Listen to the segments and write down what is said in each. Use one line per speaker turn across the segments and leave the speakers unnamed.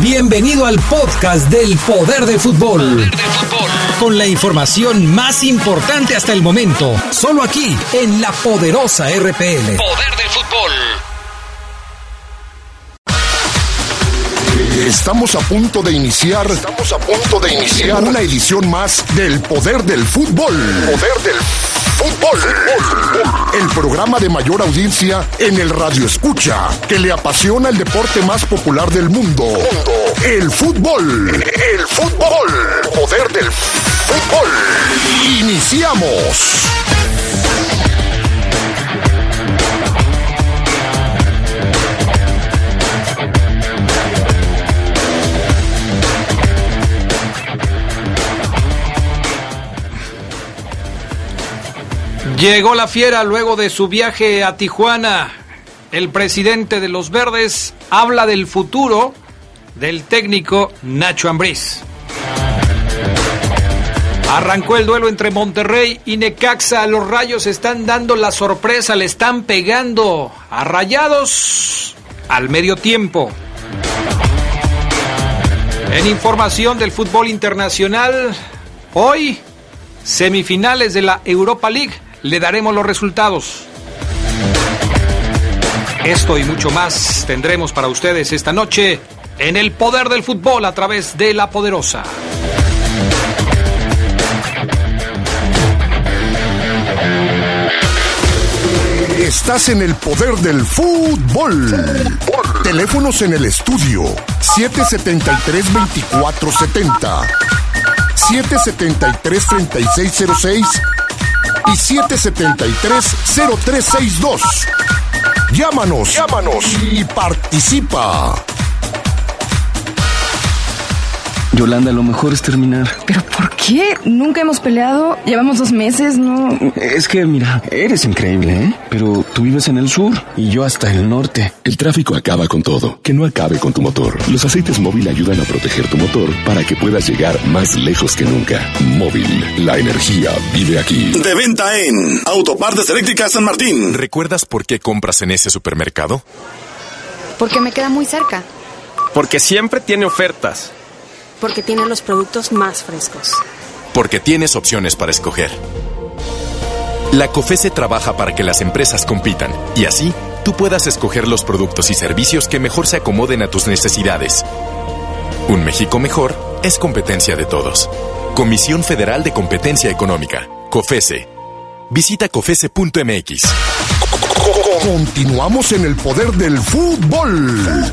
Bienvenido al podcast del Poder del Fútbol. Con la información más importante hasta el momento, solo aquí en la poderosa RPL.
Poder del fútbol.
Estamos a punto de iniciar. Estamos a punto de iniciar una edición más del Poder del Fútbol. Poder del Fútbol. El programa de mayor audiencia en el radio escucha, que le apasiona el deporte más popular del mundo. El fútbol. El fútbol. Poder del Fútbol. Iniciamos.
Llegó la fiera luego de su viaje a Tijuana. El presidente de los Verdes habla del futuro del técnico Nacho Ambriz. Arrancó el duelo entre Monterrey y Necaxa. Los rayos están dando la sorpresa, le están pegando a rayados al medio tiempo. En información del fútbol internacional, hoy semifinales de la Europa League le daremos los resultados. Esto y mucho más tendremos para ustedes esta noche en el poder del fútbol a través de la poderosa.
Estás en el poder del fútbol. Teléfonos en el estudio 773-2470, 773-3606 y 773-0362. Llámanos, llámanos y participa.
Yolanda, lo mejor es terminar.
¿Pero por qué? Nunca hemos peleado. Llevamos dos meses, ¿no?
Es que, mira, eres increíble, ¿eh? Pero tú vives en el sur y yo hasta el norte.
El tráfico acaba con todo. Que no acabe con tu motor. Los aceites móvil ayudan a proteger tu motor para que puedas llegar más lejos que nunca. Móvil, la energía vive aquí.
De venta en Autopartes Eléctricas San Martín.
¿Recuerdas por qué compras en ese supermercado?
Porque me queda muy cerca.
Porque siempre tiene ofertas.
Porque tiene los productos más frescos.
Porque tienes opciones para escoger. La COFESE trabaja para que las empresas compitan y así tú puedas escoger los productos y servicios que mejor se acomoden a tus necesidades. Un México mejor es competencia de todos. Comisión Federal de Competencia Económica, COFESE. Visita COFESE.mx.
Continuamos en el poder del fútbol.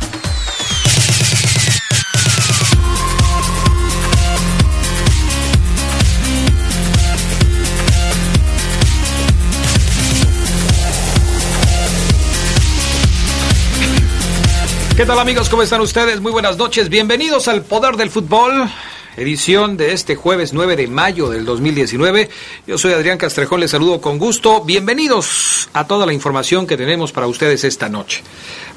¿Qué tal amigos? ¿Cómo están ustedes? Muy buenas noches. Bienvenidos al Poder del Fútbol, edición de este jueves 9 de mayo del 2019. Yo soy Adrián Castrejón, les saludo con gusto. Bienvenidos a toda la información que tenemos para ustedes esta noche.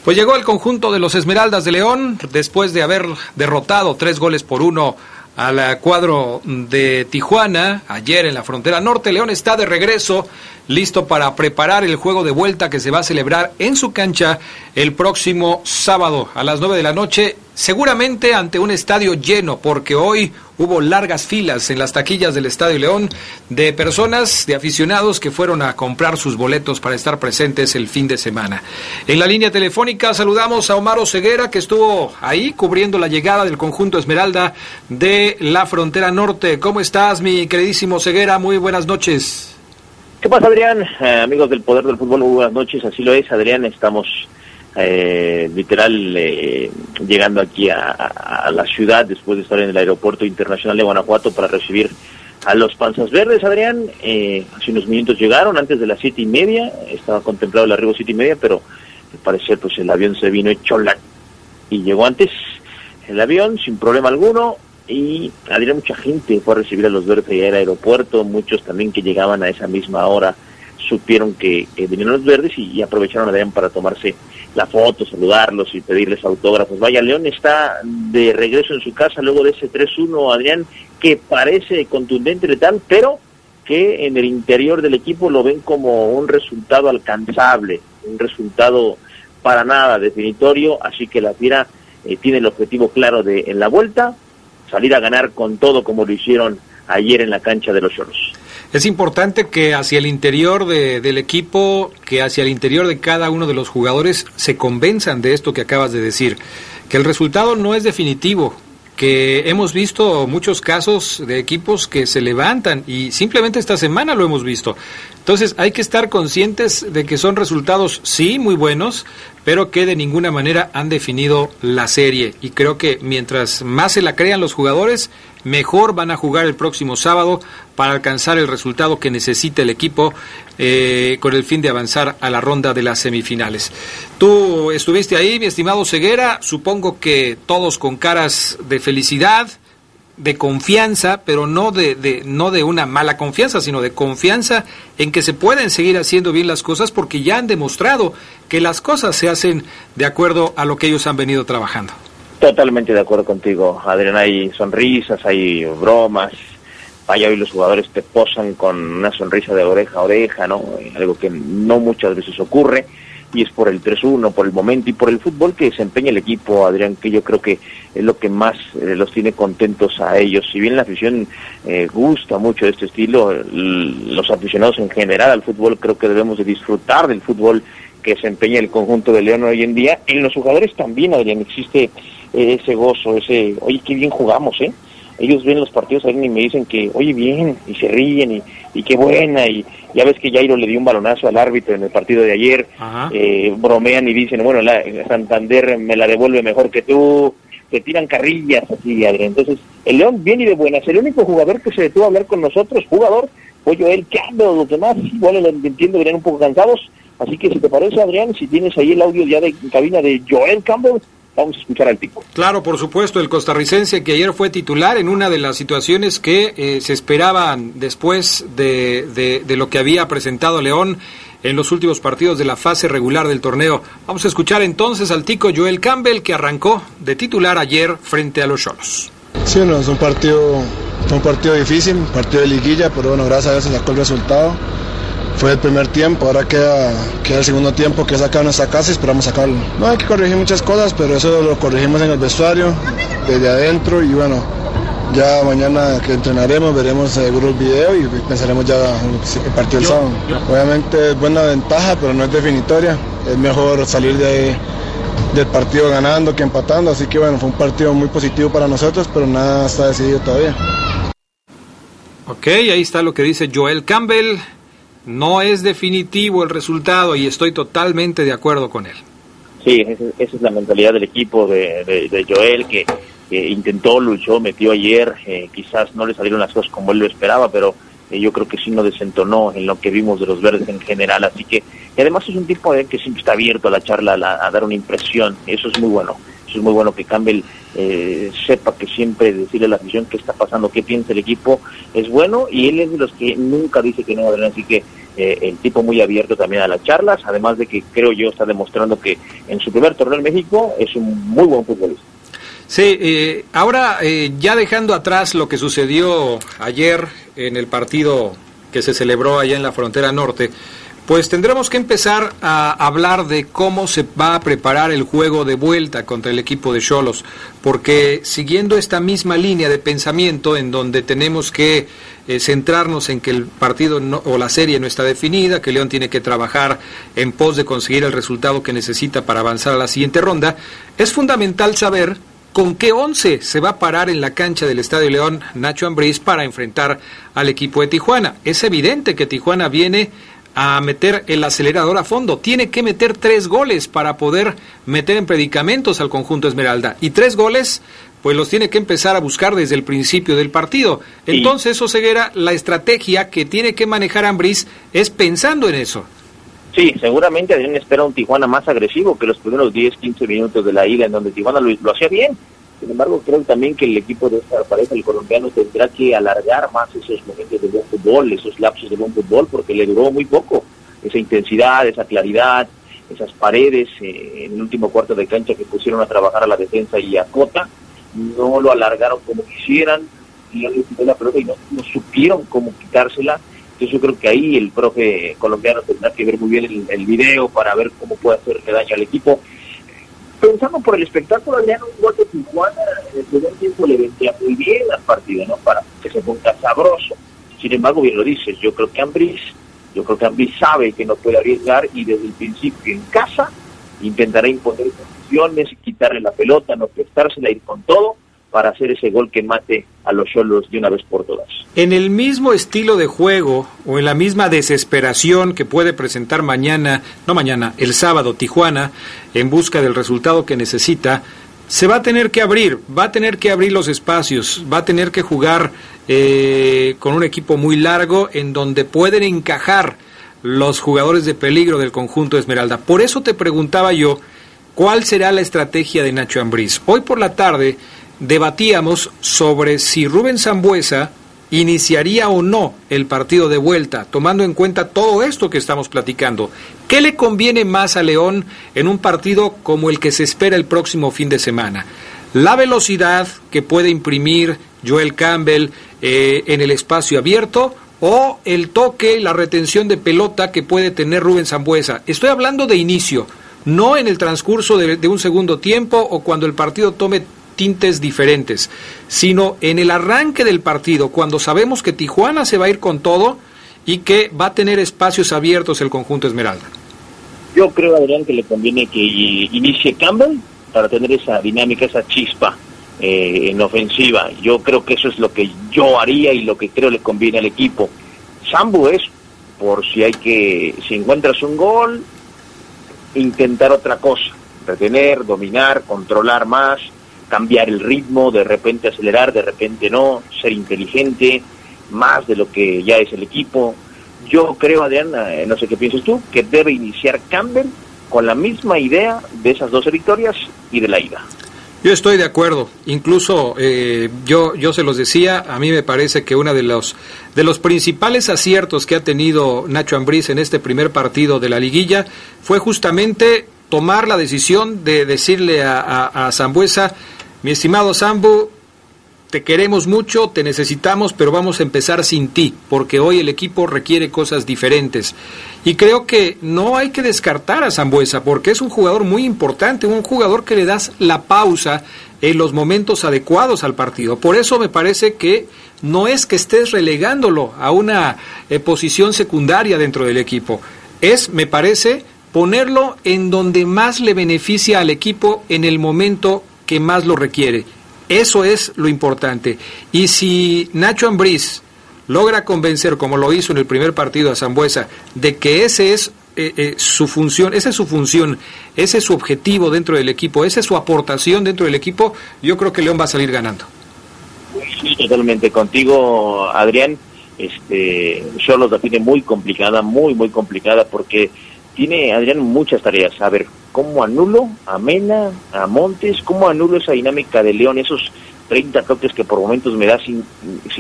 Pues llegó el conjunto de los Esmeraldas de León después de haber derrotado tres goles por uno al cuadro de Tijuana ayer en la frontera norte. León está de regreso, listo para preparar el juego de vuelta que se va a celebrar en su cancha el próximo sábado a las 9 de la noche, seguramente ante un estadio lleno, porque hoy hubo largas filas en las taquillas del Estadio León de personas, de aficionados que fueron a comprar sus boletos para estar presentes el fin de semana. En la línea telefónica saludamos a Omar Ceguera, que estuvo ahí cubriendo la llegada del conjunto Esmeralda de la frontera norte. ¿Cómo estás, mi queridísimo Ceguera? Muy buenas noches.
¿Qué pasa, Adrián? Eh, amigos del Poder del Fútbol, muy buenas noches. Así lo es, Adrián. Estamos eh, literal eh, llegando aquí a, la ciudad después de estar en el aeropuerto internacional de Guanajuato para recibir a los Panzas Verdes, Adrián. Eh, hace unos minutos llegaron, antes de las siete y media, estaba contemplado el arribo siete y media, pero al parecer pues el avión se vino hecho la... y llegó antes el avión sin problema alguno y Adrián mucha gente fue a recibir a los Verdes allá al aeropuerto, muchos también que llegaban a esa misma hora supieron que, que venían los verdes y, aprovecharon a Adrián para tomarse la foto, saludarlos y pedirles autógrafos. Vaya, León está de regreso en su casa luego de ese 3-1, Adrián, que parece contundente letal, pero que en el interior del equipo lo ven como un resultado alcanzable, un resultado para nada definitorio, así que la Fiera eh, tiene el objetivo claro de en la vuelta salir a ganar con todo como lo hicieron ayer en la cancha de los Choros.
Es importante que hacia el interior del equipo, que hacia el interior de cada uno de los jugadores se convenzan de esto que acabas de decir, que el resultado no es definitivo, que hemos visto muchos casos de equipos que se levantan y simplemente esta semana lo hemos visto. Entonces hay que estar conscientes de que son resultados sí muy buenos, pero que de ninguna manera han definido la serie. Y creo que mientras más se la crean los jugadores, mejor van a jugar el próximo sábado para alcanzar el resultado que necesita el equipo eh, con el fin de avanzar a la ronda de las semifinales. Tú estuviste ahí, mi estimado Ceguera, supongo que todos con caras de felicidad, de confianza, pero no de, de, no de una mala confianza, sino de confianza en que se pueden seguir haciendo bien las cosas porque ya han demostrado que las cosas se hacen de acuerdo a lo que ellos han venido trabajando.
Totalmente de acuerdo contigo, Adrián. Hay sonrisas, hay bromas. Vaya, hoy los jugadores te posan con una sonrisa de oreja a oreja, ¿no? Algo que no muchas veces ocurre y es por el 3-1, por el momento y por el fútbol que desempeña el equipo, Adrián, que yo creo que es lo que más eh, los tiene contentos a ellos. Si bien la afición eh, gusta mucho de este estilo, los aficionados en general al fútbol creo que debemos de disfrutar del fútbol que desempeña el conjunto de León hoy en día. En los jugadores también, Adrián, existe eh, ese gozo, ese, oye, qué bien jugamos, ¿eh? Ellos ven los partidos y me dicen que, oye, bien, y se ríen, y, y qué buena, y ya ves que Jairo le dio un balonazo al árbitro en el partido de ayer, eh, bromean y dicen, bueno, la, Santander me la devuelve mejor que tú, te tiran carrillas así, Adrián. Entonces, el León viene de buenas, el único jugador que se detuvo a hablar con nosotros, jugador, fue Joel Campbell, los demás, igual lo entiendo, venían un poco cansados, así que si te parece, Adrián, si tienes ahí el audio ya de cabina de Joel Campbell, Vamos a escuchar al tipo.
Claro, por supuesto, el costarricense que ayer fue titular en una de las situaciones que eh, se esperaban después de, de, lo que había presentado León en los últimos partidos de la fase regular del torneo. Vamos a escuchar entonces al tico Joel Campbell que arrancó de titular ayer frente a los Cholos.
Sí, no, es un partido, un partido difícil, un partido de liguilla, pero bueno, gracias a Dios se sacó el resultado fue el primer tiempo, ahora queda, queda el segundo tiempo que saca nuestra casa y esperamos sacarlo. No hay que corregir muchas cosas, pero eso lo corregimos en el vestuario, desde adentro y bueno, ya mañana que entrenaremos veremos seguro el video y pensaremos ya el partido del sábado. Obviamente es buena ventaja, pero no es definitoria. Es mejor salir de del partido ganando que empatando, así que bueno, fue un partido muy positivo para nosotros, pero nada está decidido todavía.
Ok, ahí está lo que dice Joel Campbell. No es definitivo el resultado y estoy totalmente de acuerdo con él.
Sí, esa, es la mentalidad del equipo de, Joel que, intentó, luchó, metió ayer, eh, quizás no le salieron las cosas como él lo esperaba, pero eh, yo creo que sí no desentonó en lo que vimos de los verdes en general, así que y además es un tipo de que siempre está abierto a la charla, a, dar una impresión, eso es muy bueno, es muy bueno que Campbell eh, sepa que siempre decirle a la afición qué está pasando, qué piensa el equipo, es bueno y él es de los que nunca dice que no, así que eh, el tipo muy abierto también a las charlas, además de que creo yo está demostrando que en su primer torneo en México es un muy buen futbolista.
Sí, eh, ahora ya dejando atrás lo que sucedió ayer en el partido que se celebró allá en la frontera norte, pues tendremos que empezar a hablar de cómo se va a preparar el juego de vuelta contra el equipo de Cholos, porque siguiendo esta misma línea de pensamiento en donde tenemos que eh, centrarnos en que el partido o la serie no está definida, que León tiene que trabajar en pos de conseguir el resultado que necesita para avanzar a la siguiente ronda, es fundamental saber con qué once se va a parar en la cancha del Estadio León Nacho Ambriz para enfrentar al equipo de Tijuana. Es evidente que Tijuana viene a meter el acelerador a fondo. Tiene que meter tres goles para poder meter en predicamentos al conjunto Esmeralda. Y tres goles, pues los tiene que empezar a buscar desde el principio del partido. Entonces, Oseguera, la estrategia que tiene que manejar Ambris es pensando en eso.
Sí, seguramente Adrián espera un Tijuana más agresivo que los primeros 10, 15 minutos de la ida, en donde Tijuana lo, lo hacía bien. Sin embargo, creo también que el equipo de esta pareja, el colombiano, tendrá que alargar más esos momentos de buen fútbol, esos lapsos de buen fútbol, porque le duró muy poco esa intensidad, esa claridad, esas paredes eh, en el último cuarto de cancha que pusieron a trabajar a la defensa y a Cota, no lo alargaron como quisieran, y la pelota y no, supieron cómo quitársela. Entonces yo creo que ahí el profe colombiano tendrá que ver muy bien el, el video para ver cómo puede hacerle daño al equipo pensando por el espectáculo, le un gol de Tijuana en el primer tiempo le vendía muy bien al partido, ¿no? Para que se ponga sabroso. Sin embargo, bien lo dices, yo creo que Ambris, yo creo que Ambris sabe que no puede arriesgar y desde el principio en casa intentará imponer condiciones, quitarle la pelota, no prestársela, ir con todo para hacer ese gol que mate a los Cholos de una vez por todas.
En el mismo estilo de juego o en la misma desesperación que puede presentar mañana, no mañana, el sábado Tijuana, en busca del resultado que necesita, se va a tener que abrir, va a tener que abrir los espacios, va a tener que jugar eh, con un equipo muy largo en donde pueden encajar los jugadores de peligro del conjunto Esmeralda. Por eso te preguntaba yo, ¿cuál será la estrategia de Nacho Ambriz? Hoy por la tarde debatíamos sobre si Rubén Zambuesa iniciaría o no el partido de vuelta, tomando en cuenta todo esto que estamos platicando. ¿Qué le conviene más a León en un partido como el que se espera el próximo fin de semana? La velocidad que puede imprimir Joel Campbell eh, en el espacio abierto o el toque, la retención de pelota que puede tener Rubén Zambuesa. Estoy hablando de inicio, no en el transcurso de un segundo tiempo o cuando el partido tome tintes diferentes, sino en el arranque del partido, cuando sabemos que Tijuana se va a ir con todo y que va a tener espacios abiertos el conjunto Esmeralda.
Yo creo, Adrián, que le conviene que inicie Campbell para tener esa dinámica, esa chispa eh, en ofensiva. Yo creo que eso es lo que yo haría y lo que creo le conviene al equipo. Sambu es por si hay que, si encuentras un gol, intentar otra cosa, retener, dominar, controlar más, cambiar el ritmo, de repente acelerar, de repente no, ser inteligente, más de lo que ya es el equipo. Yo creo, Adrián, eh, no sé qué piensas tú, que debe iniciar Campbell con la misma idea de esas 12 victorias y de la ida.
Yo estoy de acuerdo. Incluso eh, yo yo se los decía. A mí me parece que uno de los de los principales aciertos que ha tenido Nacho Ambriz en este primer partido de la liguilla fue justamente tomar la decisión de decirle a, a, a mi estimado Sambo, te queremos mucho, te necesitamos, pero vamos a empezar sin ti, porque hoy el equipo requiere cosas diferentes. Y creo que no hay que descartar a Zambuesa, porque es un jugador muy importante, un jugador que le das la pausa en los momentos adecuados al partido. Por eso me parece que no es que estés relegándolo a una eh, posición secundaria dentro del equipo. Es, me parece, ponerlo en donde más le beneficia al equipo en el momento que más lo requiere. Eso es lo importante. Y si Nacho Ambriz logra convencer, como lo hizo en el primer partido a Zambuesa, de que ese es eh, eh, su función, esa es su función, ese es su objetivo dentro del equipo, esa es su aportación dentro del equipo, yo creo que León va a salir ganando.
Totalmente contigo, Adrián. Este, yo lo define muy complicada, muy, muy complicada, porque tiene Adrián muchas tareas. A ver, ¿cómo anulo a Mena, a Montes? ¿Cómo anulo esa dinámica de León, esos 30 toques que por momentos me da sin,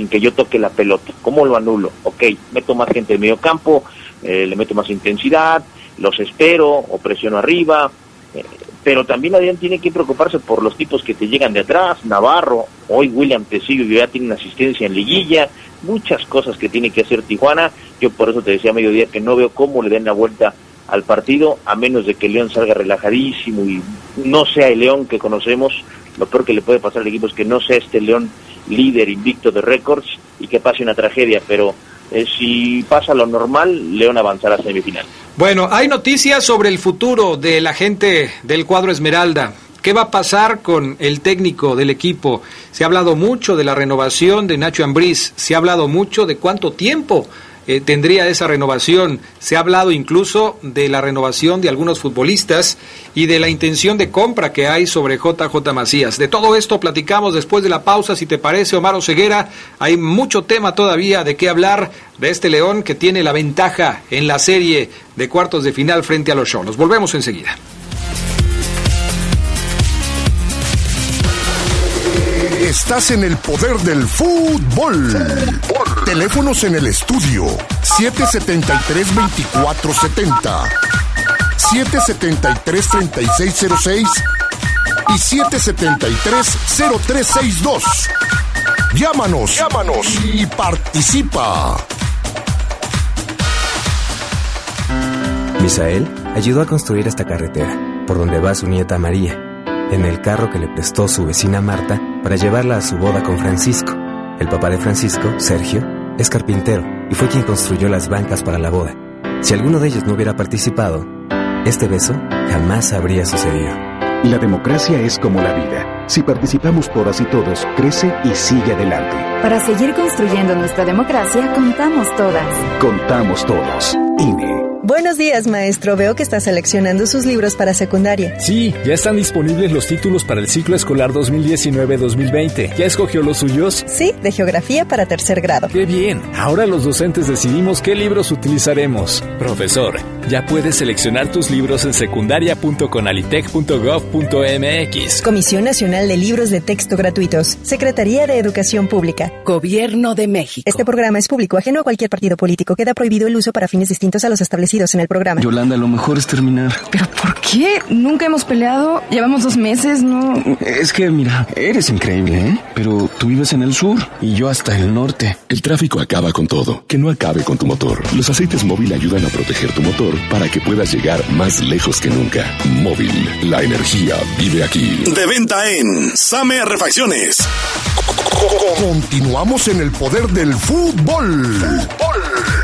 que yo toque la pelota? ¿Cómo lo anulo? Ok, meto más gente en medio campo, eh, le meto más intensidad, los espero o presiono arriba. Eh, pero también Adrián tiene que preocuparse por los tipos que te llegan de atrás, Navarro, hoy William Tecillo ya tiene una asistencia en liguilla, muchas cosas que tiene que hacer Tijuana, yo por eso te decía a mediodía que no veo cómo le den la vuelta al partido, a menos de que León salga relajadísimo y no sea el León que conocemos. Lo peor que le puede pasar al equipo es que no sea este León líder invicto de récords y que pase una tragedia, pero eh, si pasa lo normal, León avanzará a semifinal.
Bueno, hay noticias sobre el futuro de la gente del cuadro Esmeralda. ¿Qué va a pasar con el técnico del equipo? Se ha hablado mucho de la renovación de Nacho Ambriz, se ha hablado mucho de cuánto tiempo eh, tendría esa renovación. Se ha hablado incluso de la renovación de algunos futbolistas y de la intención de compra que hay sobre JJ Macías. De todo esto platicamos después de la pausa, si te parece, Omar Ceguera. Hay mucho tema todavía de qué hablar de este León que tiene la ventaja en la serie de cuartos de final frente a los Cholos. Volvemos enseguida.
Estás en el poder del fútbol. fútbol. Teléfonos en el estudio 773-2470, 773-3606 y 773-0362. Llámanos, llámanos y participa.
Misael ayudó a construir esta carretera, por donde va su nieta María, en el carro que le prestó su vecina Marta para llevarla a su boda con Francisco. El papá de Francisco, Sergio, es carpintero y fue quien construyó las bancas para la boda. Si alguno de ellos no hubiera participado, este beso jamás habría sucedido.
La democracia es como la vida. Si participamos todas y todos, crece y sigue adelante.
Para seguir construyendo nuestra democracia, contamos todas.
Contamos todos. INE.
Buenos días, maestro. Veo que está seleccionando sus libros para secundaria.
Sí, ya están disponibles los títulos para el ciclo escolar 2019-2020. ¿Ya escogió los suyos?
Sí, de geografía para tercer grado.
¡Qué bien! Ahora los docentes decidimos qué libros utilizaremos. Profesor, ya puedes seleccionar tus libros en secundaria.conalitech.gov.mx.
Comisión Nacional de Libros de Texto Gratuitos. Secretaría de Educación Pública.
Gobierno de México.
Este programa es público, ajeno a cualquier partido político. Queda prohibido el uso para fines distintos a los establecidos en el programa.
Yolanda, lo mejor es terminar.
¿Pero por qué? Nunca hemos peleado. Llevamos dos meses, ¿no?
Es que, mira, eres increíble, ¿eh? Pero tú vives en el sur y yo hasta el norte.
El tráfico acaba con todo. Que no acabe con tu motor. Los aceites móvil ayudan a proteger tu motor para que puedas llegar más lejos que nunca. Móvil, la energía vive aquí.
De venta en Same Refacciones.
Continuamos en el poder del fútbol. Fútbol.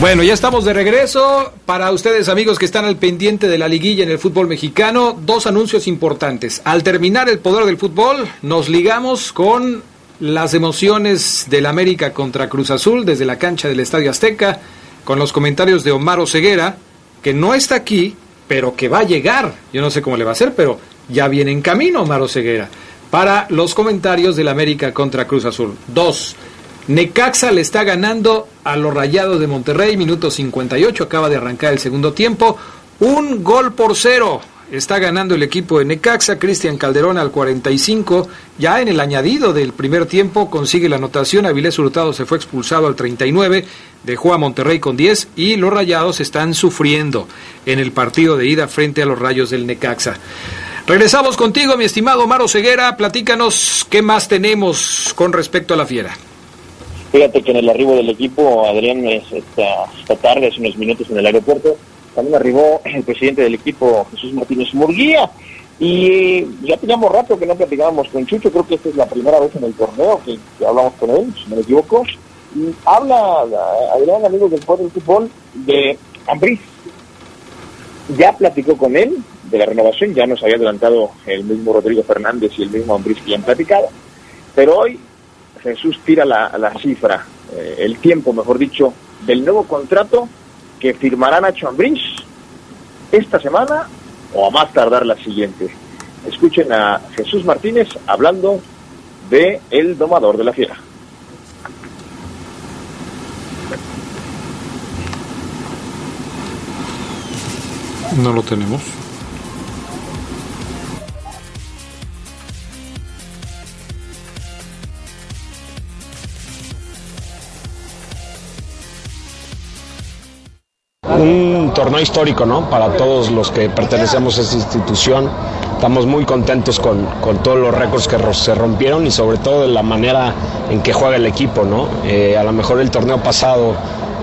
Bueno, ya estamos de regreso. Para ustedes, amigos que están al pendiente de la liguilla en el fútbol mexicano, dos anuncios importantes. Al terminar el poder del fútbol, nos ligamos con las emociones del América contra Cruz Azul desde la cancha del Estadio Azteca, con los comentarios de Omar Ceguera, que no está aquí, pero que va a llegar. Yo no sé cómo le va a hacer, pero ya viene en camino Omar Ceguera. Para los comentarios del América contra Cruz Azul. Dos. Necaxa le está ganando a los Rayados de Monterrey, minuto 58, acaba de arrancar el segundo tiempo. Un gol por cero. Está ganando el equipo de Necaxa, Cristian Calderón al 45, ya en el añadido del primer tiempo consigue la anotación, Avilés Hurtado se fue expulsado al 39, dejó a Monterrey con 10 y los Rayados están sufriendo en el partido de ida frente a los Rayos del Necaxa. Regresamos contigo, mi estimado Maro Ceguera, platícanos qué más tenemos con respecto a la fiera.
Fíjate que en el arribo del equipo, Adrián, esta, esta tarde, hace unos minutos en el aeropuerto, también arribó el presidente del equipo, Jesús Martínez Murguía. Y ya teníamos rato que no platicábamos con Chucho, creo que esta es la primera vez en el torneo que, hablamos con él, si no me equivoco. Y habla, Adrián, amigos del Poder del Fútbol, de Ambriz. Ya platicó con él de la renovación, ya nos había adelantado el mismo Rodrigo Fernández y el mismo Ambriz que ya han platicado. Pero hoy Jesús tira la, cifra, eh, el tiempo, mejor dicho, del nuevo contrato que firmará Nacho Ambriz esta semana o a más tardar la siguiente. Escuchen a Jesús Martínez hablando de el domador de la fiera.
No lo tenemos.
Torneo histórico, ¿no? Para todos los que pertenecemos a esta institución. Estamos muy contentos con, con todos los récords que se rompieron y sobre todo de la manera en que juega el equipo, ¿no? Eh, a lo mejor el torneo pasado,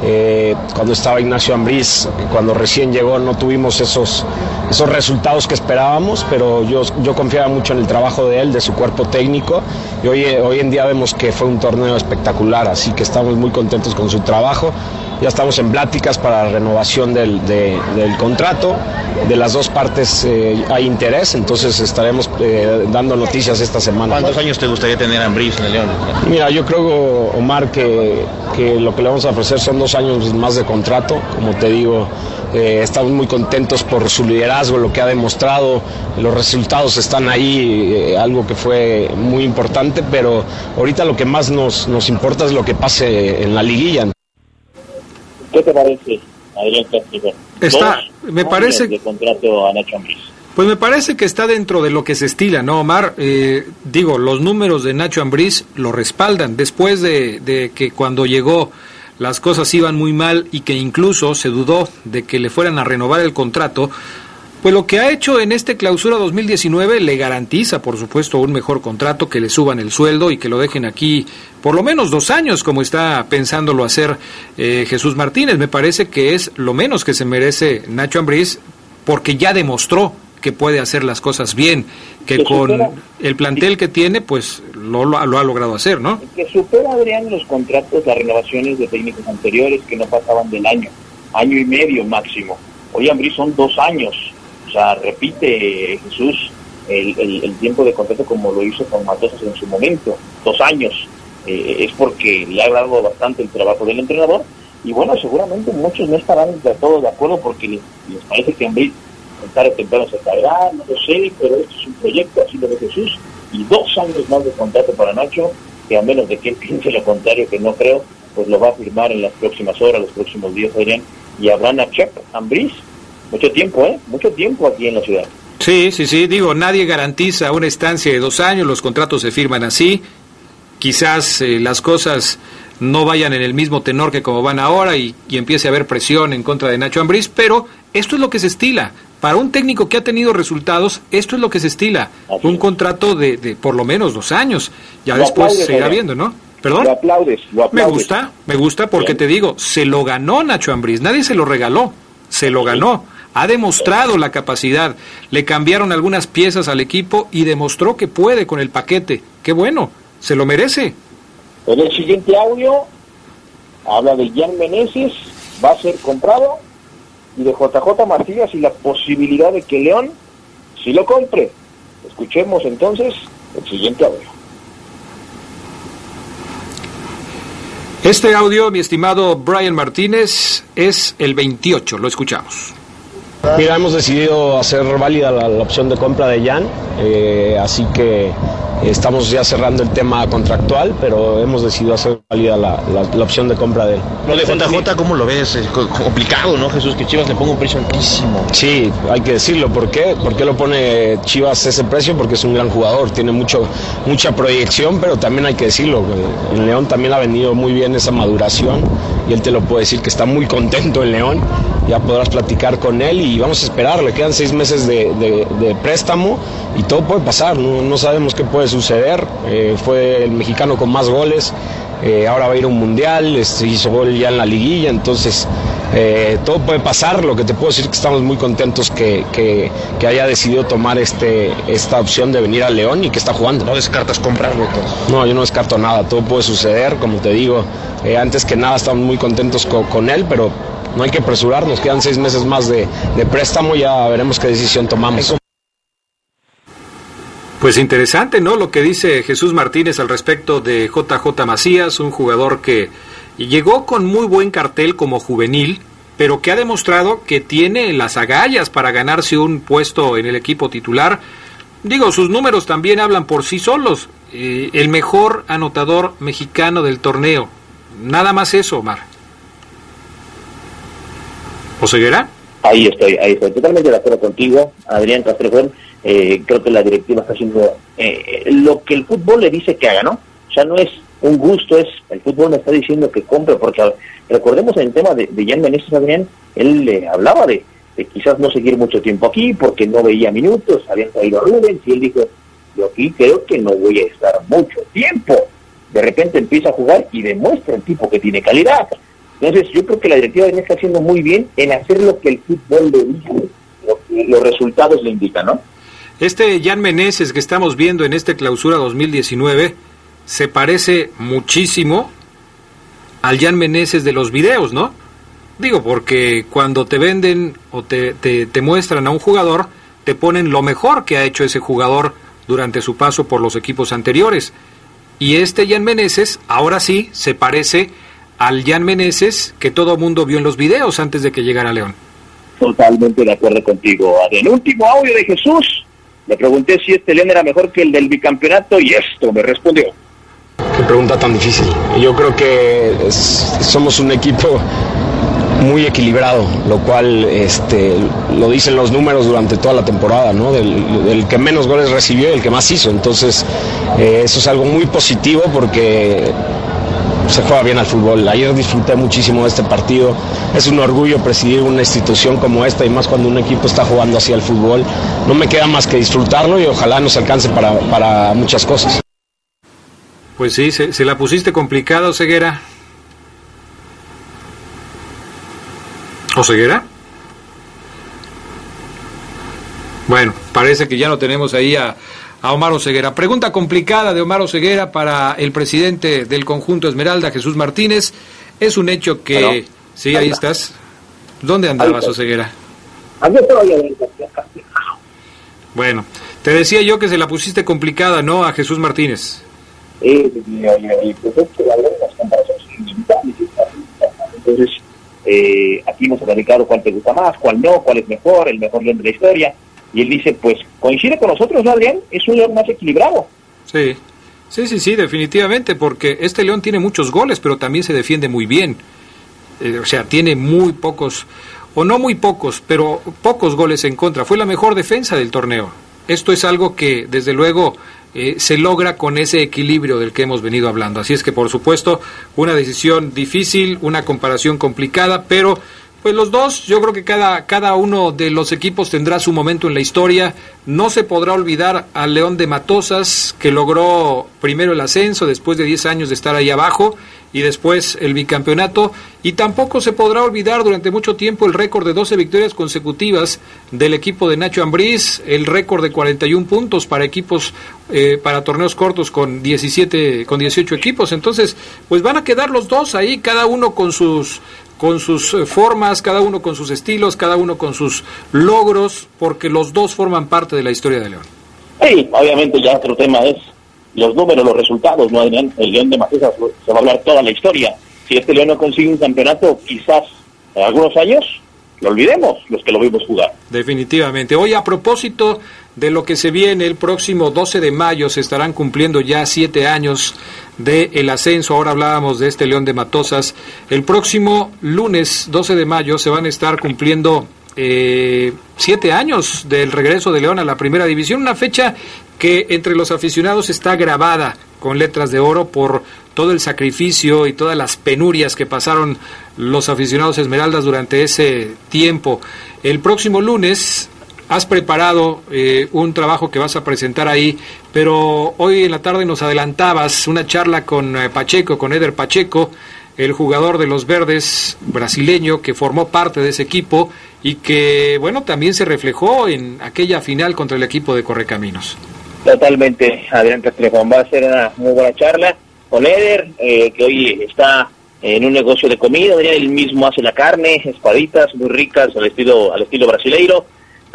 eh, cuando estaba Ignacio Ambriz, cuando recién llegó, no tuvimos esos, esos resultados que esperábamos, pero yo, yo confiaba mucho en el trabajo de él, de su cuerpo técnico, y hoy, hoy en día vemos que fue un torneo espectacular, así que estamos muy contentos con su trabajo. Ya estamos en pláticas para la renovación del, del contrato. De las dos partes eh, hay interés, entonces estaremos eh, dando noticias esta semana.
¿Cuántos años te gustaría tener a Ambris en el León?
Mira, yo creo, Omar, que, que lo que le vamos a ofrecer son dos años más de contrato. Como te digo, eh, estamos muy contentos por su liderazgo, lo que ha demostrado, los resultados están ahí, eh, algo que fue muy importante, pero ahorita lo que más nos, nos importa es lo que pase en la liguilla.
¿Qué te parece, Adrián Castillo?
Está, me parece...
De contrato a Nacho Ambriz.
Pues me parece que está dentro de lo que se estila, ¿no, Omar? Eh, digo, los números de Nacho Ambriz lo respaldan. Después de, de que cuando llegó las cosas iban muy mal y que incluso se dudó de que le fueran a renovar el contrato, pues lo que ha hecho en este clausura 2019 le garantiza, por supuesto, un mejor contrato, que le suban el sueldo y que lo dejen aquí por lo menos dos años, como está pensándolo hacer eh, Jesús Martínez. Me parece que es lo menos que se merece Nacho Ambriz, porque ya demostró que puede hacer las cosas bien, que, con el plantel que tiene, pues lo, lo, ha logrado hacer, ¿no?
Que supera, Adrián, los contratos, las renovaciones de técnicos anteriores que no pasaban del año, año y medio máximo. Hoy Ambrí son dos años, sea, repite Jesús el, tiempo de contrato como lo hizo con Matosas en su momento, dos años. Eh, es porque le ha agradado bastante el trabajo del entrenador. Y bueno, seguramente muchos no estarán de todo de acuerdo porque les, parece que Ambrí tarde o temprano se caerá, no lo sé, pero esto es un proyecto, así lo de Jesús, y dos años más de contrato para Nacho, que a menos de que él piense lo contrario, que no creo, pues lo va a firmar en las próximas horas, los próximos días, Adrián, y habrá Nachep, Ambris, mucho tiempo, ¿eh? Mucho tiempo aquí en la ciudad.
Sí, sí, sí, digo, nadie garantiza una estancia de dos años, los contratos se firman así, quizás eh, las cosas no vayan en el mismo tenor que como van ahora y, y empiece a haber presión en contra de Nacho Ambriz, pero esto es lo que se estila. Para un técnico que ha tenido resultados, esto es lo que se estila. un contrato de, de, por lo menos dos años. Ya después se irá viendo, ¿no? ¿Perdón?
Lo aplaudes, lo aplaudes.
Me gusta, me gusta porque Bien. te digo, se lo ganó Nacho Ambriz. Nadie se lo regaló, se lo ganó. Ha demostrado la capacidad. Le cambiaron algunas piezas al equipo y demostró que puede con el paquete. Qué bueno, se lo merece.
En el siguiente audio habla de Jan Meneses, va a ser comprado y de JJ Martínez y la posibilidad de que León si lo compre. Escuchemos entonces el siguiente audio.
Este audio, mi estimado Brian Martínez, es el 28, lo escuchamos.
Mira, hemos decidido hacer válida la, la opción de compra de Jan, eh, así que Estamos ya cerrando el tema contractual, pero hemos decidido hacer válida la, la, la, opción de compra de él.
Lo de JJ, ¿cómo lo ves? Es complicado, ¿no, Jesús? Que Chivas le ponga un precio altísimo.
Sí, hay que decirlo. ¿Por qué? ¿Por qué lo pone Chivas ese precio? Porque es un gran jugador, tiene mucho, mucha proyección, pero también hay que decirlo. En León también ha venido muy bien esa maduración y él te lo puede decir que está muy contento en León. Ya podrás platicar con él y vamos a esperar. Le quedan seis meses de, de, de préstamo y todo puede pasar. No, no sabemos qué puede suceder. Eh, fue el mexicano con más goles. Eh, ahora va a ir a un mundial, este, hizo gol ya en la liguilla, entonces eh, todo puede pasar. Lo que te puedo decir es que estamos muy contentos que, que, que, haya decidido tomar este, esta opción de venir a León y que está jugando.
¿No descartas comprarlo?
No, yo no descarto nada, todo puede suceder, como te digo. Eh, antes que nada estamos muy contentos con, con él, pero no hay que apresurarnos, quedan seis meses más de, de préstamo, ya veremos qué decisión tomamos.
Pues interesante, ¿no? Lo que dice Jesús Martínez al respecto de JJ Macías, un jugador que llegó con muy buen cartel como juvenil, pero que ha demostrado que tiene las agallas para ganarse un puesto en el equipo titular. Digo, sus números también hablan por sí solos. Eh, el mejor anotador mexicano del torneo. Nada más eso, Omar.
Ahí estoy, ahí estoy. Totalmente de acuerdo contigo, Adrián Castrejón. Eh, creo que la directiva está haciendo eh, lo que el fútbol le dice que haga, ¿no? Sea, no es un gusto, es el fútbol me está diciendo que compre, porque a, recordemos el tema de, de Jan Meneses Adrián, él le hablaba de, quizás no seguir mucho tiempo aquí porque no veía minutos, habían traído Rubens y él dijo, yo aquí creo que no voy a estar mucho tiempo. De repente empieza a jugar y demuestra el tipo que tiene calidad. Entonces yo creo que la directiva está haciendo muy bien en hacer lo que el fútbol le dice, lo que los resultados le indican, ¿no?
Este Jan Meneses que estamos viendo en este clausura 2019 se parece muchísimo al Jan Meneses de los videos, ¿no? Digo, porque cuando te venden o te, te, te, muestran a un jugador, te ponen lo mejor que ha hecho ese jugador durante su paso por los equipos anteriores. Y este Jan Meneses, ahora sí, se parece al Jan Meneses que todo mundo vio en los videos antes de que llegara a León.
Totalmente de acuerdo contigo, El Último audio de Jesús. Le pregunté si este León era mejor que el del bicampeonato y esto me respondió.
Qué pregunta tan difícil. Yo creo que es, somos un equipo muy equilibrado, lo cual este, lo dicen los números durante toda la temporada, ¿no? Del, del que menos goles recibió y el que más hizo. Entonces, eh, eso es algo muy positivo porque se juega bien al fútbol. Ayer disfruté muchísimo de este partido. Es un orgullo presidir una institución como esta y más cuando un equipo está jugando así al fútbol. No me queda más que disfrutarlo y ojalá nos alcance para, para muchas cosas.
Pues sí, se, se la pusiste complicado, Ceguera. ¿O Ceguera? Bueno, parece que ya no tenemos ahí a, a Omar Oseguera. Pregunta complicada de Omar Oseguera para el presidente del conjunto Esmeralda, Jesús Martínez. Es un hecho que...
Bueno,
sí, ahí estás. ¿Dónde andabas, Oseguera? Bueno, te decía yo que se la pusiste complicada, ¿no? A Jesús Martínez.
Entonces, eh, aquí hemos platicado cuál te gusta más, cuál no, cuál es mejor, el mejor león de la historia. Y él dice, pues coincide con nosotros, ¿no, Adrián? Es un león más equilibrado.
Sí, sí, sí, sí, definitivamente, porque este león tiene muchos goles, pero también se defiende muy bien. Eh, o sea, tiene muy pocos, o no muy pocos, pero pocos goles en contra. Fue la mejor defensa del torneo. Esto es algo que, desde luego, eh, se logra con ese equilibrio del que hemos venido hablando. Así es que, por supuesto, una decisión difícil, una comparación complicada, pero pues los dos, yo creo que cada, cada uno de los equipos tendrá su momento en la historia. No se podrá olvidar al León de Matosas, que logró primero el ascenso después de 10 años de estar ahí abajo y después el bicampeonato. Y tampoco se podrá olvidar durante mucho tiempo el récord de 12 victorias consecutivas del equipo de Nacho Ambriz, el récord de 41 puntos para equipos, eh, para torneos cortos con 17, con 18 equipos. Entonces, pues van a quedar los dos ahí, cada uno con sus con sus eh, formas, cada uno con sus estilos, cada uno con sus logros, porque los dos forman parte de la historia de León.
Sí, obviamente ya otro tema es los números, los resultados, ¿no, Adrián? El León de Macías se va a hablar toda la historia. Si este León no consigue un campeonato, quizás en algunos años lo olvidemos, los que lo vimos jugar.
Definitivamente. Hoy, a propósito de lo que se viene el próximo 12 de mayo, se estarán cumpliendo ya siete años del el ascenso. Ahora hablábamos de este León de Matosas. El próximo lunes 12 de mayo se van a estar cumpliendo eh, siete años del regreso de León a la primera división, una fecha que entre los aficionados está grabada con letras de oro por todo el sacrificio y todas las penurias que pasaron los aficionados Esmeraldas durante ese tiempo. El próximo lunes has preparado eh, un trabajo que vas a presentar ahí, pero hoy en la tarde nos adelantabas una charla con eh, Pacheco, con Eder Pacheco, el jugador de los Verdes brasileño que formó parte de ese equipo y que, bueno, también se reflejó en aquella final contra el equipo de Correcaminos.
Totalmente, Adrián Castrejón. Va a ser una muy buena charla con Eder, eh, que hoy está en un negocio de comida. Adrián él mismo hace la carne, espaditas muy ricas al estilo, al estilo brasileiro,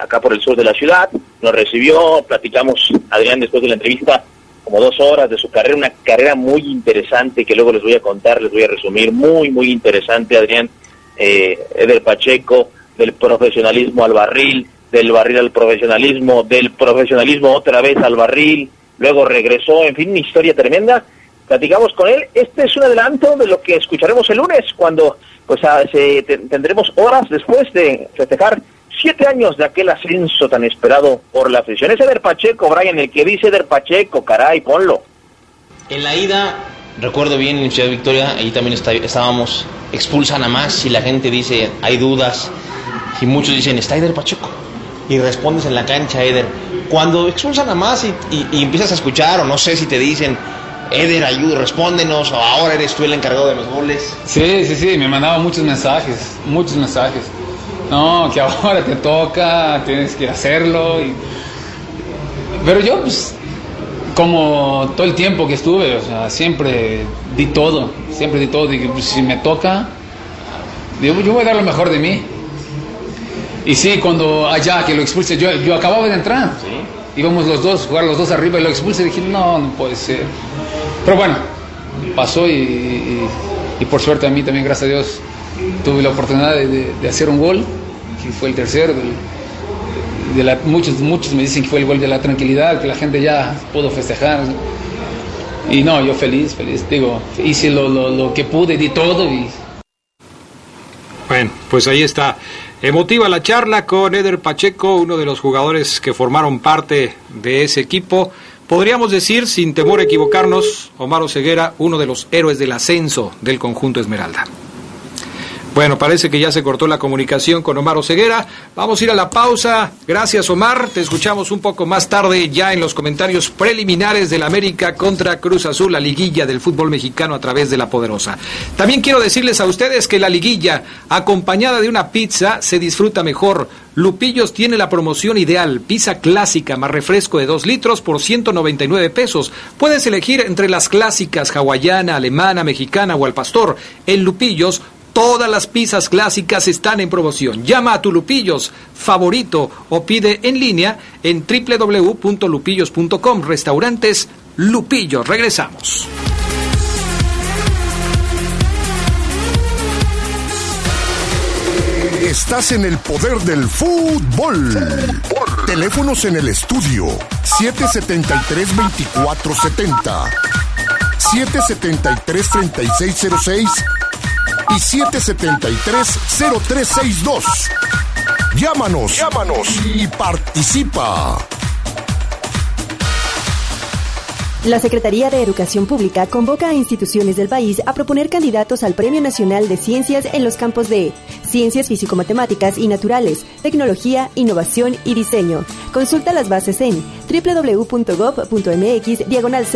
acá por el sur de la ciudad. Nos recibió, platicamos, Adrián, después de la entrevista, como dos horas de su carrera, una carrera muy interesante que luego les voy a contar, les voy a resumir. Muy, muy interesante, Adrián. Eh, Eder Pacheco, del profesionalismo al barril, del barril al profesionalismo, del profesionalismo otra vez al barril, luego regresó, en fin, una historia tremenda. Platicamos con él. Este es un adelanto de lo que escucharemos el lunes, cuando pues a, se, te, tendremos horas después de festejar siete años de aquel ascenso tan esperado por la afición. Es Eder Pacheco, Brian, el que dice Eder Pacheco, caray, ponlo.
En la ida, recuerdo bien en Ciudad Victoria, ahí también está, estábamos, expulsan a más y la gente dice, hay dudas, y muchos dicen, está Eder Pacheco y respondes en la cancha, Eder. Cuando expulsan a más y, y, y, empiezas a escuchar, o no sé si te dicen, Eder, ayuda, respóndenos, o ahora eres tú el encargado de los goles.
Sí, sí, sí, me mandaba muchos mensajes, muchos mensajes. No, que ahora te toca, tienes que hacerlo. Y... Pero yo, pues, como todo el tiempo que estuve, o sea, siempre di todo, siempre di todo. Dije, pues, si me toca, digo, yo voy a dar lo mejor de mí. Y sí, cuando allá que lo expulse, yo, yo acababa de entrar. Íbamos los dos, jugar los dos arriba y lo expulse. Dije, no, no puede ser. Pero bueno, pasó y, y, y por suerte a mí también, gracias a Dios, tuve la oportunidad de, hacer un gol, que fue el tercero. Muchos, muchos me dicen que fue el gol de la tranquilidad, que la gente ya pudo festejar. Y no, yo feliz, feliz. Digo, hice lo, que pude, di todo.
Bueno, pues ahí está. Emotiva la charla con Eder Pacheco, uno de los jugadores que formaron parte de ese equipo. Podríamos decir, sin temor a equivocarnos, Omar Ceguera, uno de los héroes del ascenso del conjunto Esmeralda. Bueno, parece que ya se cortó la comunicación con Omar Oseguera. Vamos a ir a la pausa. Gracias, Omar. Te escuchamos un poco más tarde ya en los comentarios preliminares del América contra Cruz Azul, la liguilla del fútbol mexicano a través de la Poderosa. También quiero decirles a ustedes que la liguilla, acompañada de una pizza, se disfruta mejor. Lupillos tiene la promoción ideal, pizza clásica más refresco de 2 litros por 199 pesos. Puedes elegir entre las clásicas hawaiana, alemana, mexicana o al pastor. En Lupillos Todas las pizzas clásicas están en promoción. Llama a tu Lupillos favorito o pide en línea en www.lupillos.com. Restaurantes Lupillos. Regresamos.
Estás en el poder del fútbol. Teléfonos en el estudio 773-2470, 773-3606 y 773-0362. Llámanos, llámanos y participa.
La Secretaría de Educación Pública convoca a instituciones del país a proponer candidatos al Premio Nacional de Ciencias en los campos de Ciencias Físico-Matemáticas y Naturales, Tecnología, Innovación y Diseño. Consulta las bases en www.gov.mx diagonal.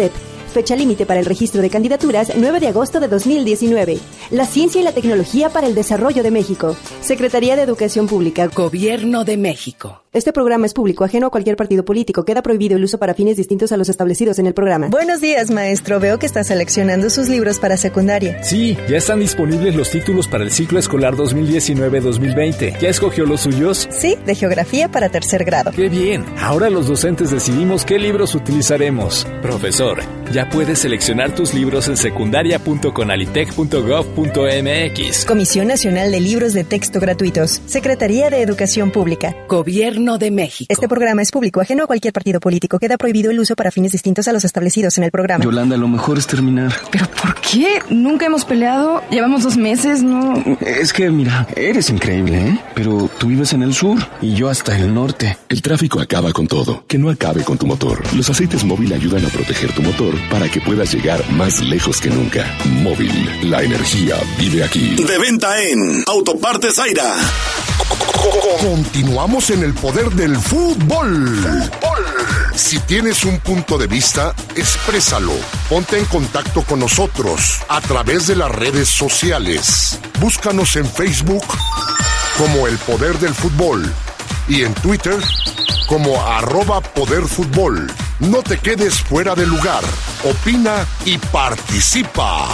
Fecha límite para el registro de candidaturas 9 de agosto de 2019. La ciencia y la tecnología para el desarrollo de México. Secretaría de Educación Pública.
Gobierno de México.
Este programa es público, ajeno a cualquier partido político. Queda prohibido el uso para fines distintos a los establecidos en el programa.
Buenos días, maestro. Veo que está seleccionando sus libros para secundaria.
Sí, ya están disponibles los títulos para el ciclo escolar 2019-2020. ¿Ya escogió los suyos?
Sí, de geografía para tercer grado.
Qué bien. Ahora los docentes decidimos qué libros utilizaremos. Profesor, ya puedes seleccionar tus libros en secundaria.conalitech.gov.mx.
Comisión Nacional de Libros de Texto Gratuitos. Secretaría de Educación Pública.
Gobierno de México.
Este programa es público, ajeno a cualquier partido político. Queda prohibido el uso para fines distintos a los establecidos en el programa.
Yolanda, lo mejor es terminar.
¿Pero por qué? Nunca hemos peleado. Llevamos dos meses, ¿no?
Es que, mira, eres increíble, ¿eh? Pero tú vives en el sur y yo hasta el norte.
El tráfico acaba con todo. Que no acabe con tu motor. Los aceites móvil ayudan a proteger tu motor para que puedas llegar más lejos que nunca. Móvil, la energía vive aquí.
De venta en Autopartes Aira.
Continuamos en el poder del fútbol. Si tienes un punto de vista, exprésalo. Ponte en contacto con nosotros a través de las redes sociales. Búscanos en Facebook como el poder del fútbol y en Twitter como arroba poder fútbol. No te quedes fuera de lugar. Opina y participa.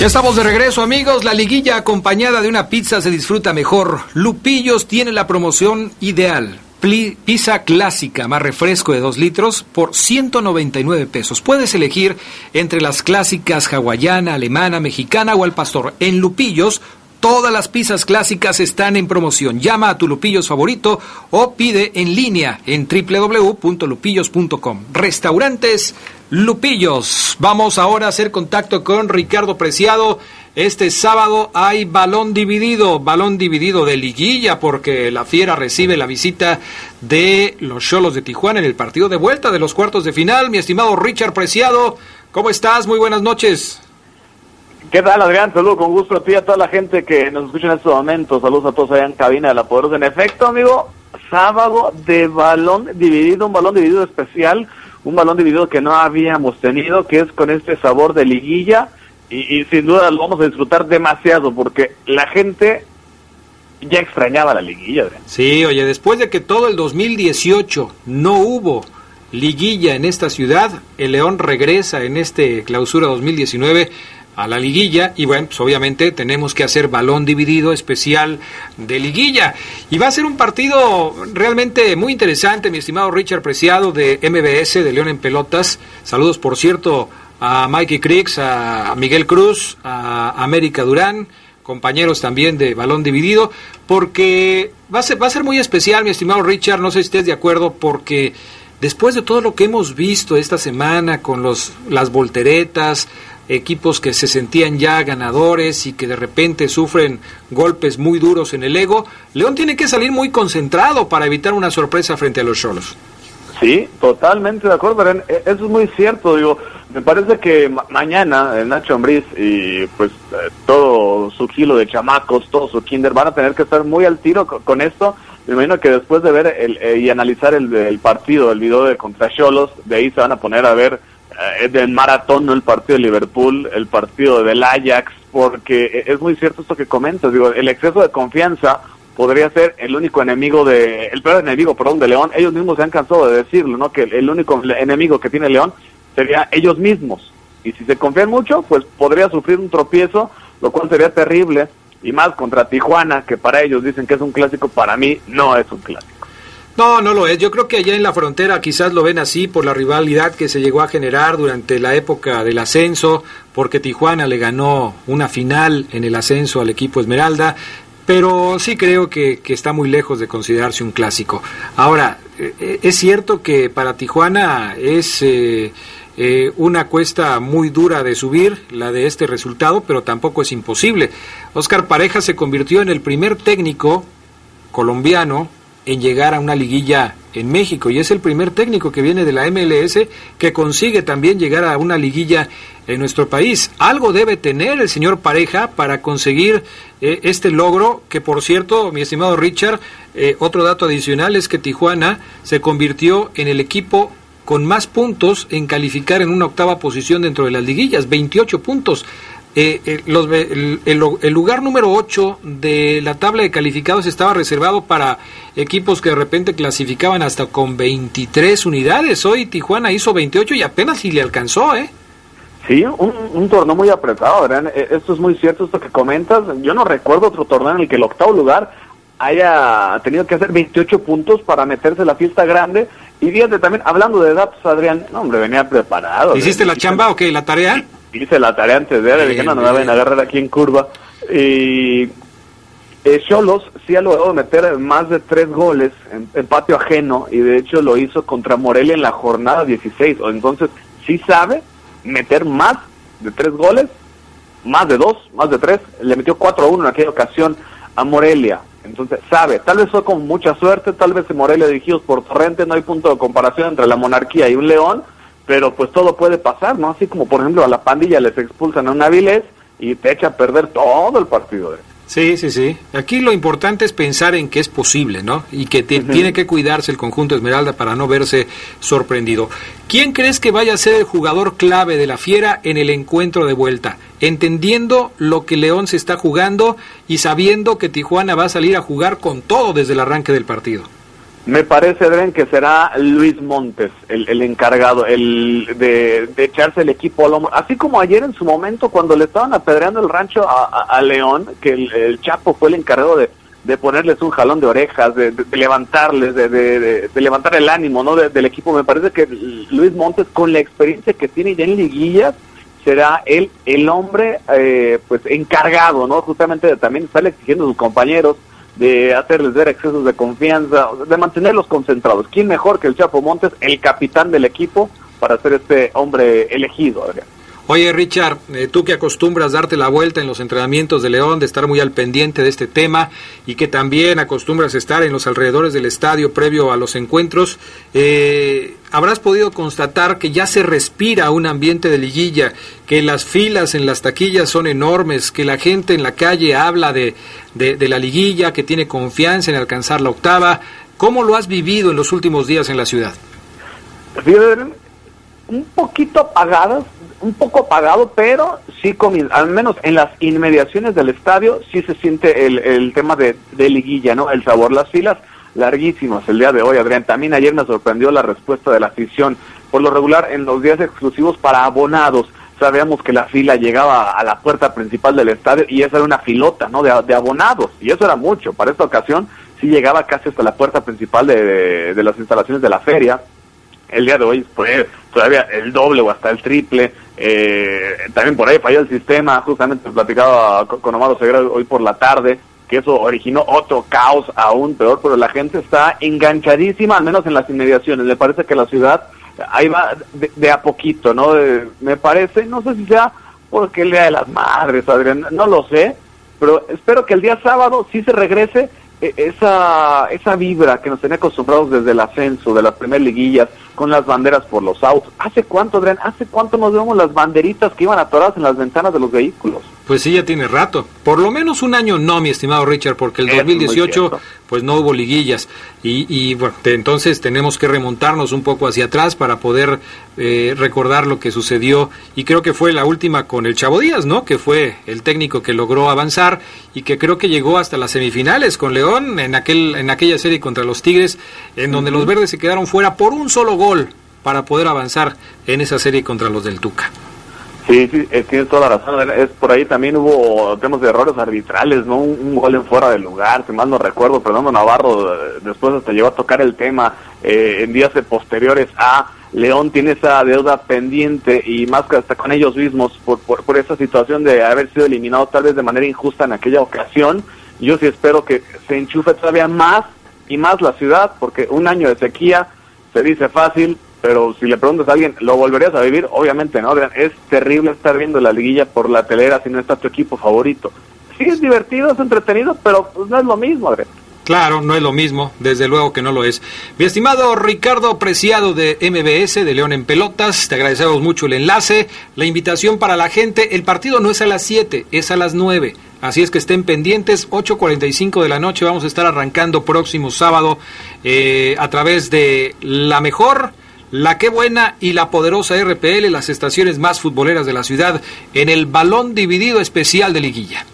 Ya estamos de regreso, amigos. La liguilla acompañada de una pizza se disfruta mejor. Lupillos tiene la promoción ideal. Pizza clásica más refresco de 2 litros por 199 pesos. Puedes elegir entre las clásicas hawaiana, alemana, mexicana o al pastor. En Lupillos, todas las pizzas clásicas están en promoción. Llama a tu Lupillos favorito o pide en línea en www.lupillos.com. Restaurantes Lupillos. Vamos ahora a hacer contacto con Ricardo Preciado. Este sábado hay balón dividido, balón dividido de liguilla porque la Fiera recibe la visita de los Cholos de Tijuana en el partido de vuelta de los cuartos de final. Mi estimado Richard Preciado, ¿cómo estás? Muy buenas noches.
¿Qué tal, Adrián? Saludos con gusto a ti y a toda la gente que nos escucha en estos momentos. Saludos a todos allá en cabina de La Poderosa. En efecto, amigo, sábado de balón dividido, un balón dividido especial,
un balón dividido que no habíamos tenido, que es con este sabor de liguilla y, sin duda lo vamos a disfrutar demasiado porque la gente ya extrañaba la liguilla.
Sí, oye, después de que todo el 2018 no hubo liguilla en esta ciudad, el León regresa en este clausura 2019 a la liguilla y bueno, pues obviamente tenemos que hacer balón dividido especial de liguilla y va a ser un partido realmente muy interesante, mi estimado Richard Preciado de MBS de León en Pelotas. Saludos, por cierto, a Mikey Cricks, a Miguel Cruz, a América Durán, compañeros también de balón dividido, porque va a ser, va a ser muy especial, mi estimado Richard, no sé si estés de acuerdo, porque después de todo lo que hemos visto esta semana con los, las volteretas, equipos que se sentían ya ganadores y que de repente sufren golpes muy duros en el ego, León tiene que salir muy concentrado para evitar una sorpresa frente a los Cholos.
Sí, totalmente de acuerdo, Eso es muy cierto, digo, me parece que mañana el Nacho Ambriz y pues eh, todo su kilo de chamacos, todo su kinder van a tener que estar muy al tiro con, esto. Me imagino que después de ver el, eh, y analizar el, el, partido, el video de contra Cholos, de ahí se van a poner a ver eh, del maratón, no el partido de Liverpool, el partido del Ajax, porque es muy cierto esto que comentas, digo, el exceso de confianza podría ser el único enemigo de, el peor enemigo, perdón, de León, ellos mismos se han cansado de decirlo, ¿no? Que el único enemigo que tiene León sería ellos mismos. Y si se confían mucho, pues podría sufrir un tropiezo, lo cual sería terrible, y más contra Tijuana, que para ellos dicen que es un clásico, para mí no es un clásico.
No, no lo es. Yo creo que allá en la frontera quizás lo ven así por la rivalidad que se llegó a generar durante la época del ascenso, porque Tijuana le ganó una final en el ascenso al equipo Esmeralda, pero sí creo que, está muy lejos de considerarse un clásico. Ahora, eh, es cierto que para Tijuana es eh, eh, una cuesta muy dura de subir, la de este resultado, pero tampoco es imposible. Oscar Pareja se convirtió en el primer técnico colombiano en llegar a una liguilla en México y es el primer técnico que viene de la MLS que consigue también llegar a una liguilla en nuestro país. Algo debe tener el señor Pareja para conseguir eh, este logro que por cierto, mi estimado Richard, eh, otro dato adicional es que Tijuana se convirtió en el equipo con más puntos en calificar en una octava posición dentro de las liguillas, 28 puntos. Eh, eh, los, el, lugar número 8 de la tabla de calificados estaba reservado para equipos que de repente clasificaban hasta con 23 unidades. Hoy Tijuana hizo 28 y apenas si le alcanzó, ¿eh?
Sí, un, torneo muy apretado, eh, Esto es muy cierto, esto que comentas. Yo no recuerdo otro torneo en el que el octavo lugar haya tenido que hacer 28 puntos para meterse en la fiesta grande. Y fíjate también, hablando de datos, Adrián, no, hombre, venía preparado.
¿Hiciste la chamba o qué? ¿La tarea?
Hice la tarea antes de él, dije, no, no me van a agarrar aquí en curva. Y Cholos sí ha logrado meter más de tres goles en, patio ajeno y de hecho lo hizo contra Morelia en la jornada 16. O entonces sí sabe meter más de tres goles, más de dos, más de tres. Le metió 4 a 1 en aquella ocasión a Morelia. Entonces sabe, tal vez fue con mucha suerte, tal vez en Morelia dirigidos por Torrente no hay punto de comparación entre la monarquía y un león, pero pues todo puede pasar, ¿no? Así como por ejemplo a la pandilla les expulsan a un Avilés y te echa a perder todo el partido. ¿eh?
Sí, sí, sí. Aquí lo importante es pensar en que es posible, ¿no? Y que tiene que cuidarse el conjunto Esmeralda para no verse sorprendido. ¿Quién crees que vaya a ser el jugador clave de la Fiera en el encuentro de vuelta? Entendiendo lo que León se está jugando y sabiendo que Tijuana va a salir a jugar con todo desde el arranque del partido.
Me parece, Adrián, que será Luis Montes el, encargado el de, echarse el equipo al hombro. Así como ayer en su momento, cuando le estaban apedreando el rancho a, León, que el, Chapo fue el encargado de, de ponerles un jalón de orejas, de, levantarles, de, levantar el ánimo ¿no? del equipo. Me parece que Luis Montes, con la experiencia que tiene ya en liguillas, será él el hombre eh, pues encargado, ¿no? Justamente de también estarle exigiendo a sus compañeros de hacerles ver excesos de confianza, de mantenerlos concentrados. ¿Quién mejor que el Chapo Montes, el capitán del equipo, para ser este hombre elegido?
Oye, Richard, eh, tú que acostumbras darte la vuelta en los entrenamientos de León, de estar muy al pendiente de este tema y que también acostumbras estar en los alrededores del estadio previo a los encuentros, eh, habrás podido constatar que ya se respira un ambiente de liguilla, que las filas en las taquillas son enormes, que la gente en la calle habla de, de la liguilla, que tiene confianza en alcanzar la octava. ¿Cómo lo has vivido en los últimos días en la ciudad?
un poquito apagadas, un poco apagado, pero sí, al menos en las inmediaciones del estadio, sí se siente el, el tema de, de liguilla, ¿no? El sabor, las filas larguísimas el día de hoy, Adrián. También ayer me sorprendió la respuesta de la afición. Por lo regular, en los días exclusivos para abonados, sabíamos que la fila llegaba a la puerta principal del estadio y esa era una filota, ¿no? De, de abonados. Y eso era mucho. Para esta ocasión, sí llegaba casi hasta la puerta principal de, de las instalaciones de la feria el día de hoy fue todavía el doble o hasta el triple. Eh, también por ahí falló el sistema, justamente platicaba con Omar Segura hoy por la tarde, que eso originó otro caos aún peor, pero la gente está enganchadísima, al menos en las inmediaciones. Le parece que la ciudad ahí va de, a poquito, ¿no? me parece, no sé si sea porque el Día de las Madres, Adrián, no lo sé, pero espero que el día sábado sí se regrese e, esa, esa vibra que nos tenía acostumbrados desde el ascenso, de las primeras liguillas, con las banderas por los autos. ¿Hace cuánto, Adrián? ¿Hace cuánto nos vemos las banderitas que iban atoradas en las ventanas de los vehículos?
Pues sí, ya tiene rato. Por lo menos un año no, mi estimado Richard, porque el 2018 pues no hubo liguillas. Y, y bueno, entonces tenemos que remontarnos un poco hacia atrás para poder eh, recordar lo que sucedió. Y creo que fue la última con el Chavo Díaz, ¿no? Que fue el técnico que logró avanzar y que creo que llegó hasta las semifinales con León en, aquel, en aquella serie contra los Tigres, en donde los verdes se quedaron fuera por un solo gol para poder avanzar en esa serie contra los del Tuca.
Sí, sí, tienes toda la razón. Es por ahí también hubo temas de errores arbitrales, ¿no? Un, gol en fuera de lugar, si mal no recuerdo. Fernando Navarro eh, después hasta llegó a tocar el tema eh, en días posteriores a León tiene esa deuda pendiente y más que hasta con ellos mismos por, por esa situación de haber sido eliminado tal vez de manera injusta en aquella ocasión. Yo sí espero que se enchufe todavía más y más la ciudad, porque un año de sequía se dice fácil, pero si le preguntas a alguien, ¿lo volverías a vivir? Obviamente no, es terrible estar viendo la liguilla por la telera si no está tu equipo favorito. Sí es divertido, es entretenido, pero pues no es lo mismo, Adrián.
Claro, no es lo mismo, desde luego que no lo es. Mi estimado Ricardo Preciado de MBS, de León en Pelotas, te agradecemos mucho el enlace, la invitación para la gente. El partido no es a las 7, es a las 9. Así es que estén pendientes, 8.45 de la noche vamos a estar arrancando próximo sábado eh, a través de la mejor la que buena y la poderosa RPL, las estaciones más futboleras de la ciudad, en el balón dividido especial de liguilla.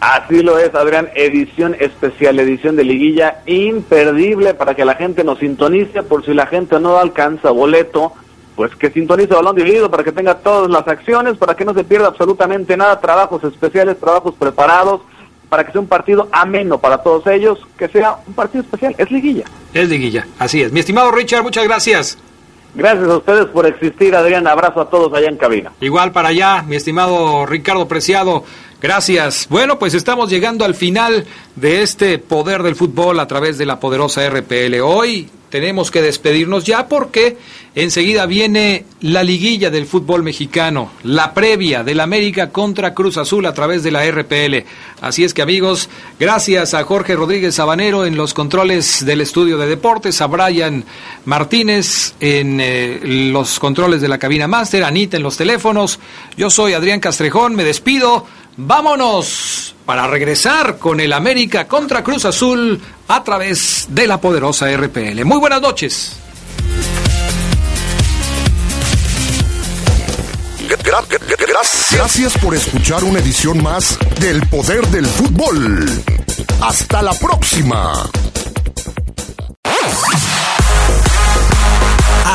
Así lo es, Adrián, edición especial, edición de liguilla imperdible para que la gente nos sintonice, por si la gente no alcanza boleto, pues que sintonice balón dividido para que tenga todas las acciones, para que no se pierda absolutamente nada, trabajos especiales, trabajos preparados, para que sea un partido ameno para todos ellos, que sea un partido especial, es liguilla.
Es liguilla, así es. Mi estimado Richard, muchas gracias.
Gracias a ustedes por existir, Adrián. Abrazo a todos allá en cabina.
Igual para allá, mi estimado Ricardo Preciado. Gracias. Bueno, pues estamos llegando al final de este poder del fútbol a través de la poderosa RPL. Hoy tenemos que despedirnos ya porque enseguida viene la liguilla del fútbol mexicano, la previa del América contra Cruz Azul a través de la RPL. Así es que amigos, gracias a Jorge Rodríguez Sabanero en los controles del estudio de deportes, a Brian Martínez en eh, los controles de la cabina máster, Anita en los teléfonos. Yo soy Adrián Castrejón, me despido. Vámonos para regresar con el América contra Cruz Azul a través de la poderosa RPL. Muy buenas noches.
Gracias por escuchar una edición más del Poder del Fútbol. Hasta la próxima.